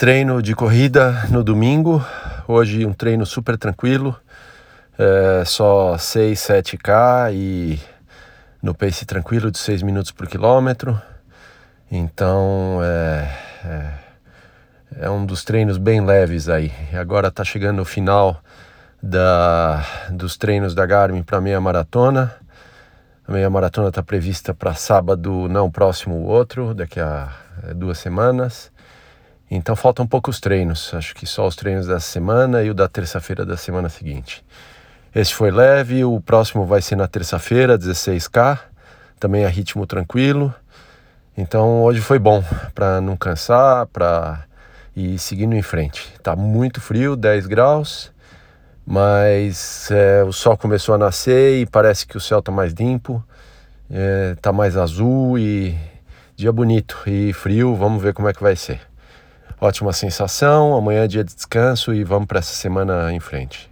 treino de corrida no domingo. Hoje um treino super tranquilo, é, só 6, 7K e no pace tranquilo de 6 minutos por quilômetro. Então é, é, é um dos treinos bem leves aí. Agora está chegando o final da, dos treinos da Garmin para meia maratona. A meia maratona está prevista para sábado, não próximo o outro, daqui a é, duas semanas. Então faltam poucos treinos, acho que só os treinos dessa semana e o da terça-feira da semana seguinte. Esse foi leve, o próximo vai ser na terça-feira, 16K, também a ritmo tranquilo. Então hoje foi bom para não cansar, para ir seguindo em frente. Tá muito frio, 10 graus, mas é, o sol começou a nascer e parece que o céu tá mais limpo, é, tá mais azul e dia bonito e frio. Vamos ver como é que vai ser. Ótima sensação. Amanhã é dia de descanso e vamos para essa semana em frente.